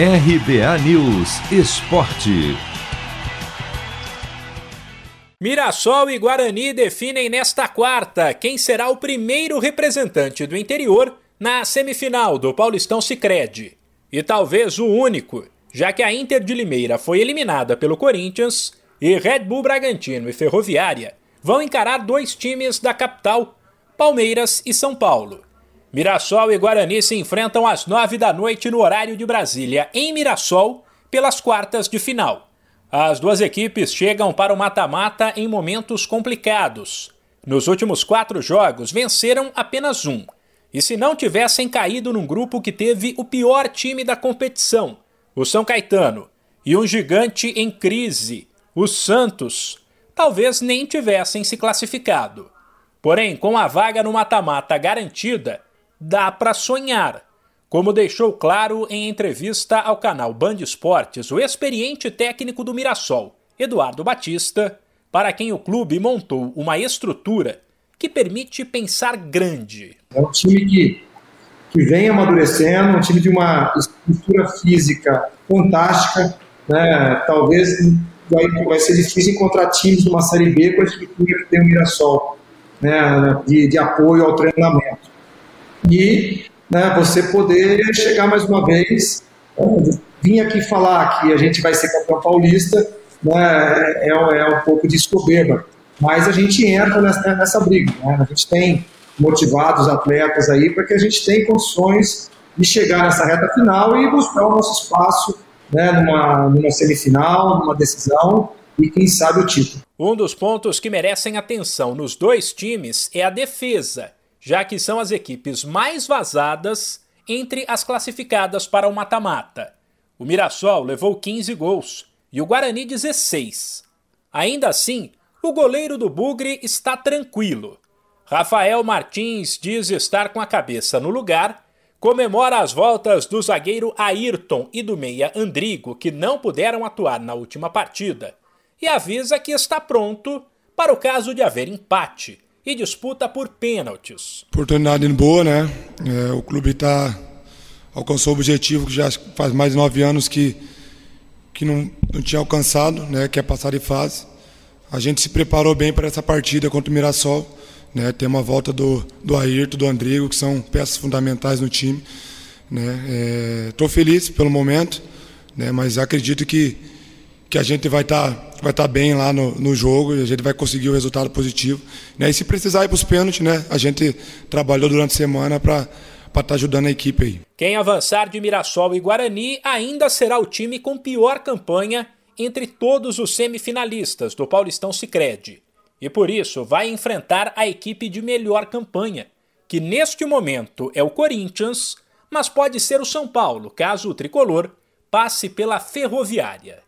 RBA News Esporte. Mirassol e Guarani definem nesta quarta quem será o primeiro representante do interior na semifinal do Paulistão Sicredi. E talvez o único, já que a Inter de Limeira foi eliminada pelo Corinthians e Red Bull Bragantino e Ferroviária vão encarar dois times da capital, Palmeiras e São Paulo. Mirassol e Guarani se enfrentam às nove da noite no horário de Brasília, em Mirassol, pelas quartas de final. As duas equipes chegam para o mata-mata em momentos complicados. Nos últimos quatro jogos, venceram apenas um. E se não tivessem caído num grupo que teve o pior time da competição, o São Caetano, e um gigante em crise, o Santos, talvez nem tivessem se classificado. Porém, com a vaga no mata-mata garantida, dá para sonhar. Como deixou claro em entrevista ao canal Band Esportes o experiente técnico do Mirassol, Eduardo Batista, para quem o clube montou uma estrutura que permite pensar grande. É um time que, que vem amadurecendo, um time de uma estrutura física fantástica. Né? Talvez vai, vai ser difícil encontrar times de uma Série B com a estrutura que tem o Mirassol, né? de, de apoio ao treinamento e né, você poder chegar mais uma vez. Vim aqui falar que a gente vai ser campeão paulista né, é, é um pouco de soberba, mas a gente entra nessa, nessa briga. Né? A gente tem motivados atletas aí para que a gente tenha condições de chegar nessa reta final e buscar o nosso espaço né, numa, numa semifinal, numa decisão e quem sabe o título. Um dos pontos que merecem atenção nos dois times é a defesa já que são as equipes mais vazadas entre as classificadas para o mata-mata. O Mirassol levou 15 gols e o Guarani 16. Ainda assim, o goleiro do Bugre está tranquilo. Rafael Martins diz estar com a cabeça no lugar, comemora as voltas do zagueiro Ayrton e do meia Andrigo, que não puderam atuar na última partida, e avisa que está pronto para o caso de haver empate e disputa por pênaltis. Oportunidade boa, né? É, o clube tá, alcançou o objetivo que já faz mais de nove anos que, que não, não tinha alcançado, né? que é passar de fase. A gente se preparou bem para essa partida contra o Mirassol. Né? Tem uma volta do, do Ayrton, do Andrigo, que são peças fundamentais no time. Estou né? é, feliz pelo momento, né? mas acredito que, que a gente vai estar tá vai tá bem lá no, no jogo e a gente vai conseguir o resultado positivo. Né? E se precisar ir para os pênaltis, né? a gente trabalhou durante a semana para estar tá ajudando a equipe aí. Quem avançar de Mirassol e Guarani ainda será o time com pior campanha entre todos os semifinalistas do Paulistão Sicredi. E por isso vai enfrentar a equipe de melhor campanha, que neste momento é o Corinthians, mas pode ser o São Paulo, caso o tricolor passe pela Ferroviária.